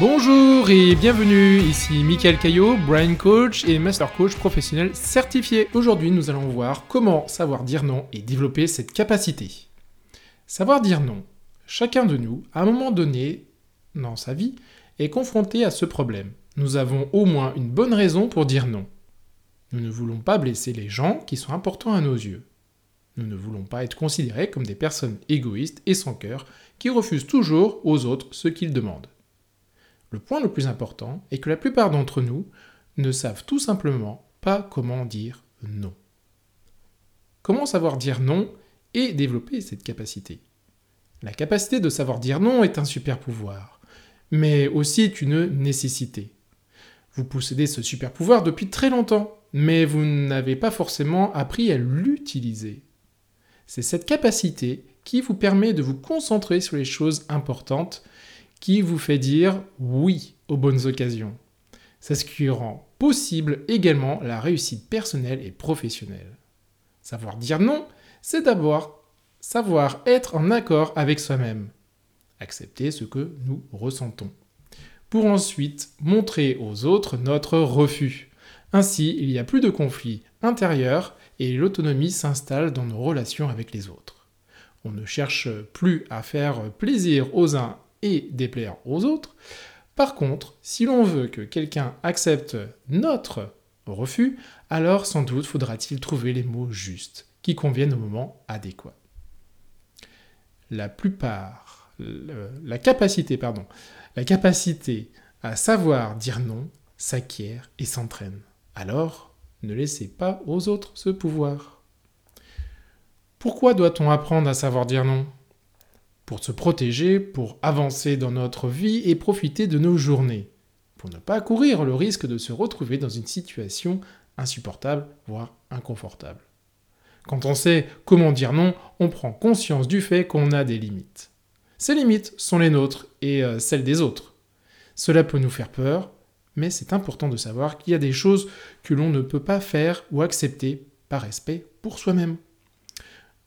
Bonjour et bienvenue, ici Michael Caillot, Brain Coach et Master Coach professionnel certifié. Aujourd'hui, nous allons voir comment savoir dire non et développer cette capacité. Savoir dire non. Chacun de nous, à un moment donné dans sa vie, est confronté à ce problème. Nous avons au moins une bonne raison pour dire non. Nous ne voulons pas blesser les gens qui sont importants à nos yeux. Nous ne voulons pas être considérés comme des personnes égoïstes et sans cœur qui refusent toujours aux autres ce qu'ils demandent. Le point le plus important est que la plupart d'entre nous ne savent tout simplement pas comment dire non. Comment savoir dire non et développer cette capacité? La capacité de savoir dire non est un super pouvoir, mais aussi une nécessité. Vous possédez ce super pouvoir depuis très longtemps, mais vous n'avez pas forcément appris à l'utiliser. C'est cette capacité qui vous permet de vous concentrer sur les choses importantes qui vous fait dire oui aux bonnes occasions. C'est ce qui rend possible également la réussite personnelle et professionnelle. Savoir dire non, c'est d'abord savoir être en accord avec soi-même, accepter ce que nous ressentons, pour ensuite montrer aux autres notre refus. Ainsi, il n'y a plus de conflit intérieur et l'autonomie s'installe dans nos relations avec les autres. On ne cherche plus à faire plaisir aux uns déplaire aux autres. Par contre, si l'on veut que quelqu'un accepte notre refus, alors sans doute faudra-t-il trouver les mots justes, qui conviennent au moment adéquat. La plupart, la capacité, pardon, la capacité à savoir dire non s'acquiert et s'entraîne. Alors, ne laissez pas aux autres ce pouvoir. Pourquoi doit-on apprendre à savoir dire non? Pour se protéger, pour avancer dans notre vie et profiter de nos journées, pour ne pas courir le risque de se retrouver dans une situation insupportable, voire inconfortable. Quand on sait comment dire non, on prend conscience du fait qu'on a des limites. Ces limites sont les nôtres et euh, celles des autres. Cela peut nous faire peur, mais c'est important de savoir qu'il y a des choses que l'on ne peut pas faire ou accepter par respect pour soi-même.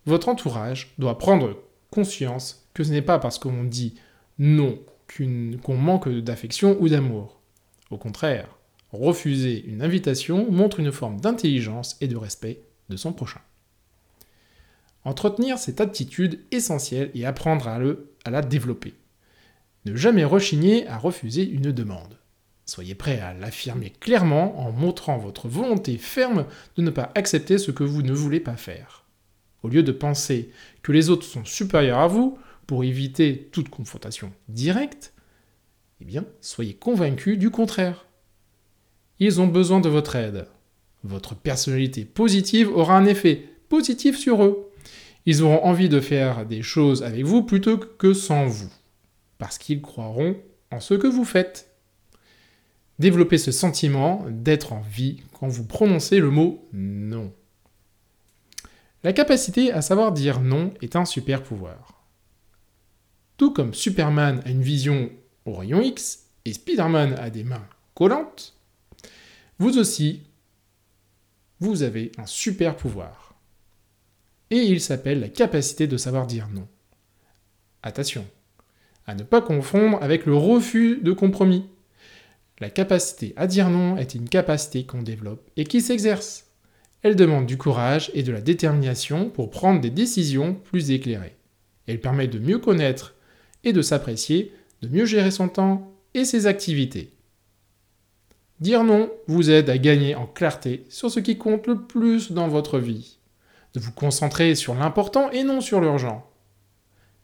Votre entourage doit prendre conscience ce n'est pas parce qu'on dit non qu'on manque d'affection ou d'amour. Au contraire, refuser une invitation montre une forme d'intelligence et de respect de son prochain. Entretenir cette attitude essentielle et apprendre à, le, à la développer. Ne jamais rechigner à refuser une demande. Soyez prêt à l'affirmer clairement en montrant votre volonté ferme de ne pas accepter ce que vous ne voulez pas faire. Au lieu de penser que les autres sont supérieurs à vous, pour éviter toute confrontation directe, eh bien, soyez convaincus du contraire. Ils ont besoin de votre aide. Votre personnalité positive aura un effet positif sur eux. Ils auront envie de faire des choses avec vous plutôt que sans vous, parce qu'ils croiront en ce que vous faites. Développez ce sentiment d'être en vie quand vous prononcez le mot non. La capacité à savoir dire non est un super pouvoir. Tout comme Superman a une vision au rayon X et Spider-Man a des mains collantes, vous aussi, vous avez un super pouvoir. Et il s'appelle la capacité de savoir dire non. Attention, à ne pas confondre avec le refus de compromis. La capacité à dire non est une capacité qu'on développe et qui s'exerce. Elle demande du courage et de la détermination pour prendre des décisions plus éclairées. Elle permet de mieux connaître et de s'apprécier, de mieux gérer son temps et ses activités. Dire non vous aide à gagner en clarté sur ce qui compte le plus dans votre vie, de vous concentrer sur l'important et non sur l'urgent.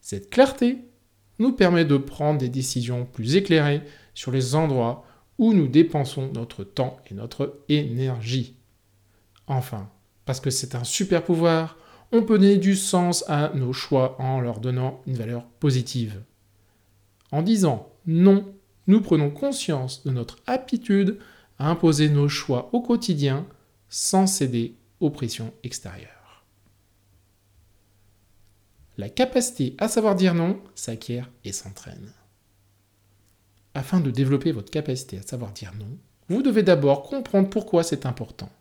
Cette clarté nous permet de prendre des décisions plus éclairées sur les endroits où nous dépensons notre temps et notre énergie. Enfin, parce que c'est un super pouvoir, on peut donner du sens à nos choix en leur donnant une valeur positive. En disant non, nous prenons conscience de notre aptitude à imposer nos choix au quotidien sans céder aux pressions extérieures. La capacité à savoir dire non s'acquiert et s'entraîne. Afin de développer votre capacité à savoir dire non, vous devez d'abord comprendre pourquoi c'est important.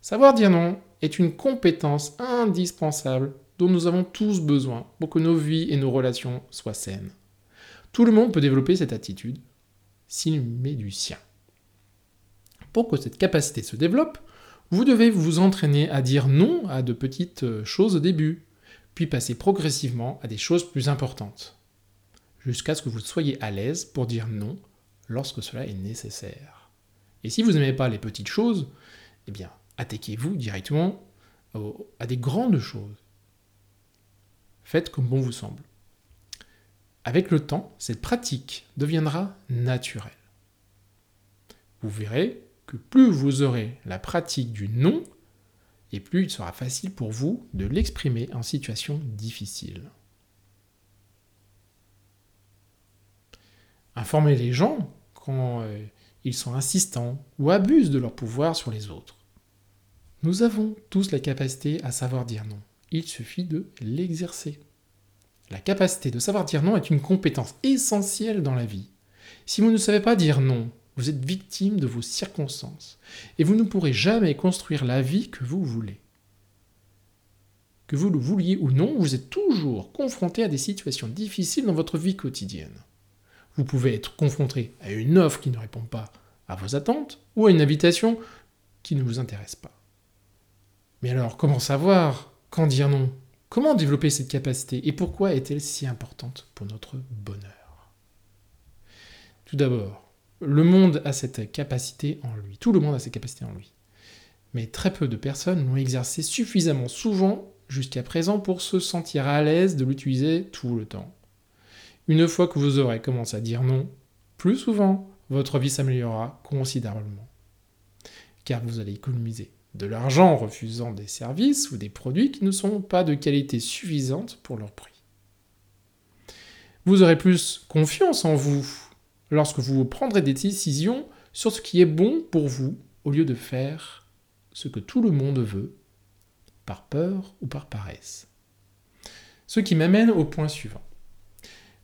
Savoir dire non est une compétence indispensable dont nous avons tous besoin pour que nos vies et nos relations soient saines. Tout le monde peut développer cette attitude s'il met du sien. Pour que cette capacité se développe, vous devez vous entraîner à dire non à de petites choses au début, puis passer progressivement à des choses plus importantes, jusqu'à ce que vous soyez à l'aise pour dire non lorsque cela est nécessaire. Et si vous n'aimez pas les petites choses, eh bien, attaquez-vous directement à des grandes choses. Faites comme bon vous semble. Avec le temps, cette pratique deviendra naturelle. Vous verrez que plus vous aurez la pratique du non, et plus il sera facile pour vous de l'exprimer en situation difficile. Informez les gens quand euh, ils sont insistants ou abusent de leur pouvoir sur les autres. Nous avons tous la capacité à savoir dire non. Il suffit de l'exercer. La capacité de savoir dire non est une compétence essentielle dans la vie. Si vous ne savez pas dire non, vous êtes victime de vos circonstances et vous ne pourrez jamais construire la vie que vous voulez. Que vous le vouliez ou non, vous êtes toujours confronté à des situations difficiles dans votre vie quotidienne. Vous pouvez être confronté à une offre qui ne répond pas à vos attentes ou à une invitation qui ne vous intéresse pas. Mais alors, comment savoir quand dire non? Comment développer cette capacité et pourquoi est-elle si importante pour notre bonheur? Tout d'abord, le monde a cette capacité en lui. Tout le monde a cette capacité en lui. Mais très peu de personnes l'ont exercé suffisamment souvent jusqu'à présent pour se sentir à l'aise de l'utiliser tout le temps. Une fois que vous aurez commencé à dire non, plus souvent, votre vie s'améliorera considérablement. Car vous allez économiser de l'argent en refusant des services ou des produits qui ne sont pas de qualité suffisante pour leur prix. Vous aurez plus confiance en vous lorsque vous prendrez des décisions sur ce qui est bon pour vous au lieu de faire ce que tout le monde veut, par peur ou par paresse. Ce qui m'amène au point suivant.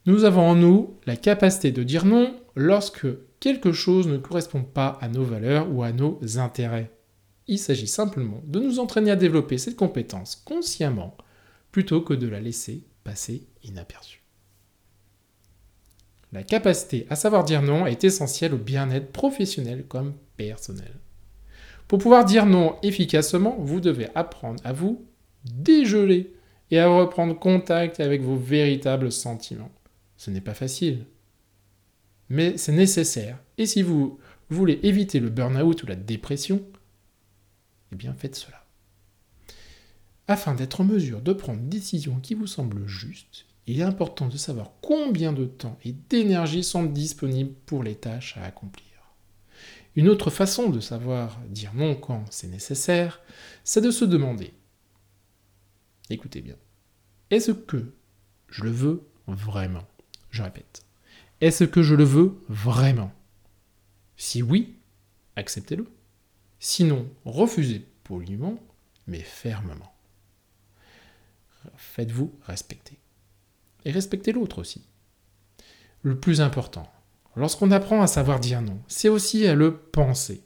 Nous avons en nous la capacité de dire non lorsque quelque chose ne correspond pas à nos valeurs ou à nos intérêts. Il s'agit simplement de nous entraîner à développer cette compétence consciemment plutôt que de la laisser passer inaperçue. La capacité à savoir dire non est essentielle au bien-être professionnel comme personnel. Pour pouvoir dire non efficacement, vous devez apprendre à vous dégeler et à reprendre contact avec vos véritables sentiments. Ce n'est pas facile, mais c'est nécessaire. Et si vous voulez éviter le burn-out ou la dépression, eh bien faites cela. Afin d'être en mesure de prendre une décision qui vous semble juste, il est important de savoir combien de temps et d'énergie sont disponibles pour les tâches à accomplir. Une autre façon de savoir dire non quand c'est nécessaire, c'est de se demander, écoutez bien, est-ce que je le veux vraiment? Je répète, est-ce que je le veux vraiment? Si oui, acceptez-le. Sinon, refusez poliment, mais fermement. Faites-vous respecter. Et respectez l'autre aussi. Le plus important, lorsqu'on apprend à savoir dire non, c'est aussi à le penser.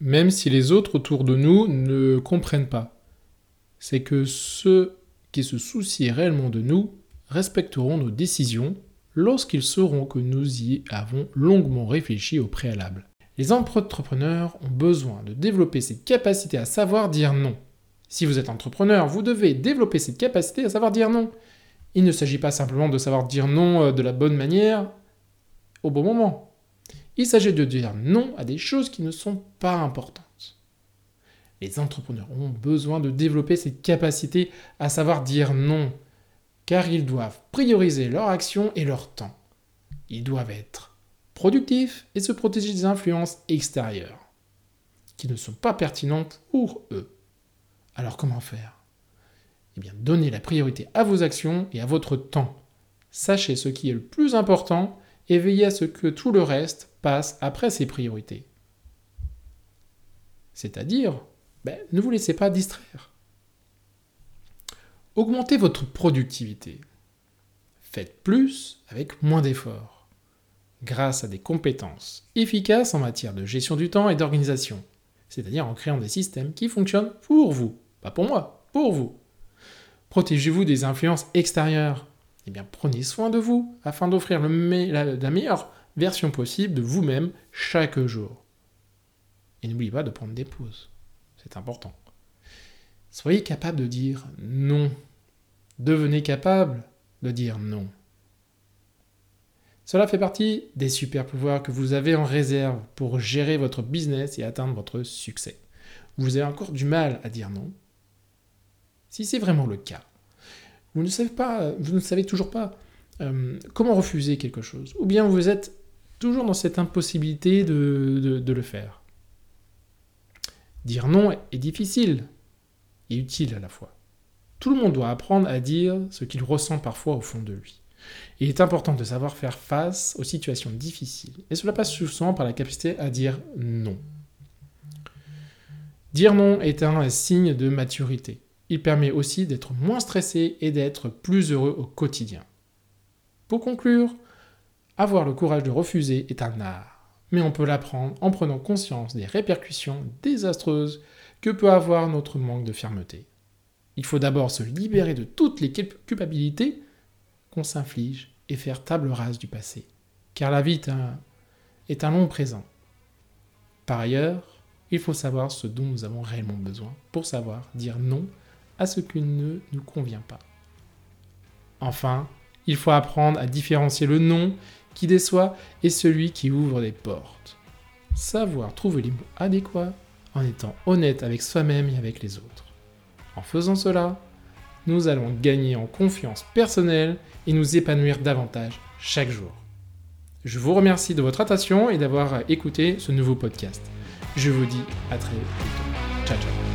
Même si les autres autour de nous ne comprennent pas. C'est que ceux qui se soucient réellement de nous respecteront nos décisions lorsqu'ils sauront que nous y avons longuement réfléchi au préalable. Les entrepreneurs ont besoin de développer cette capacité à savoir dire non. Si vous êtes entrepreneur, vous devez développer cette capacité à savoir dire non. Il ne s'agit pas simplement de savoir dire non euh, de la bonne manière au bon moment. Il s'agit de dire non à des choses qui ne sont pas importantes. Les entrepreneurs ont besoin de développer cette capacité à savoir dire non, car ils doivent prioriser leur action et leur temps. Ils doivent être et se protéger des influences extérieures qui ne sont pas pertinentes pour eux. Alors comment faire? Eh bien, donnez la priorité à vos actions et à votre temps. Sachez ce qui est le plus important et veillez à ce que tout le reste passe après ces priorités. C'est-à-dire, ben, ne vous laissez pas distraire. Augmentez votre productivité. Faites plus avec moins d'efforts grâce à des compétences efficaces en matière de gestion du temps et d'organisation, c'est-à-dire en créant des systèmes qui fonctionnent pour vous, pas pour moi, pour vous. Protégez-vous des influences extérieures. eh bien prenez soin de vous afin d'offrir la, meilleure version possible de vous-même chaque jour. Et n'oubliez pas de prendre des pauses. C'est important. Soyez capable de dire non. Devenez capable de dire non. Cela fait partie des super pouvoirs que vous avez en réserve pour gérer votre business et atteindre votre succès. Vous avez encore du mal à dire non. Si c'est vraiment le cas, vous ne savez toujours pas euh, comment refuser quelque chose, ou bien vous êtes toujours dans cette impossibilité de le faire. Dire non est difficile et utile à la fois. Tout le monde doit apprendre à dire ce qu'il ressent parfois au fond de lui. Il est important de savoir faire face aux situations difficiles, et cela passe souvent par la capacité à dire non. Dire non est un signe de maturité. Il permet aussi d'être moins stressé et d'être plus heureux au quotidien. Pour conclure, avoir le courage de refuser est un art, mais on peut l'apprendre en prenant conscience des répercussions désastreuses que peut avoir notre manque de fermeté. Il faut d'abord se libérer de toutes les culpabilités qu'on s'inflige et faire table rase du passé, car la vie est un, long présent. Par ailleurs, il faut savoir ce dont nous avons réellement besoin pour savoir dire non à ce qui ne nous convient pas. Enfin, il faut apprendre à différencier le non qui déçoit et celui qui ouvre des portes. Savoir trouver les mots adéquats en étant honnête avec soi-même et avec les autres. En faisant cela, nous allons gagner en confiance personnelle et nous épanouir davantage chaque jour. Je vous remercie de votre attention et d'avoir écouté ce nouveau podcast. Je vous dis à très bientôt. Ciao ciao.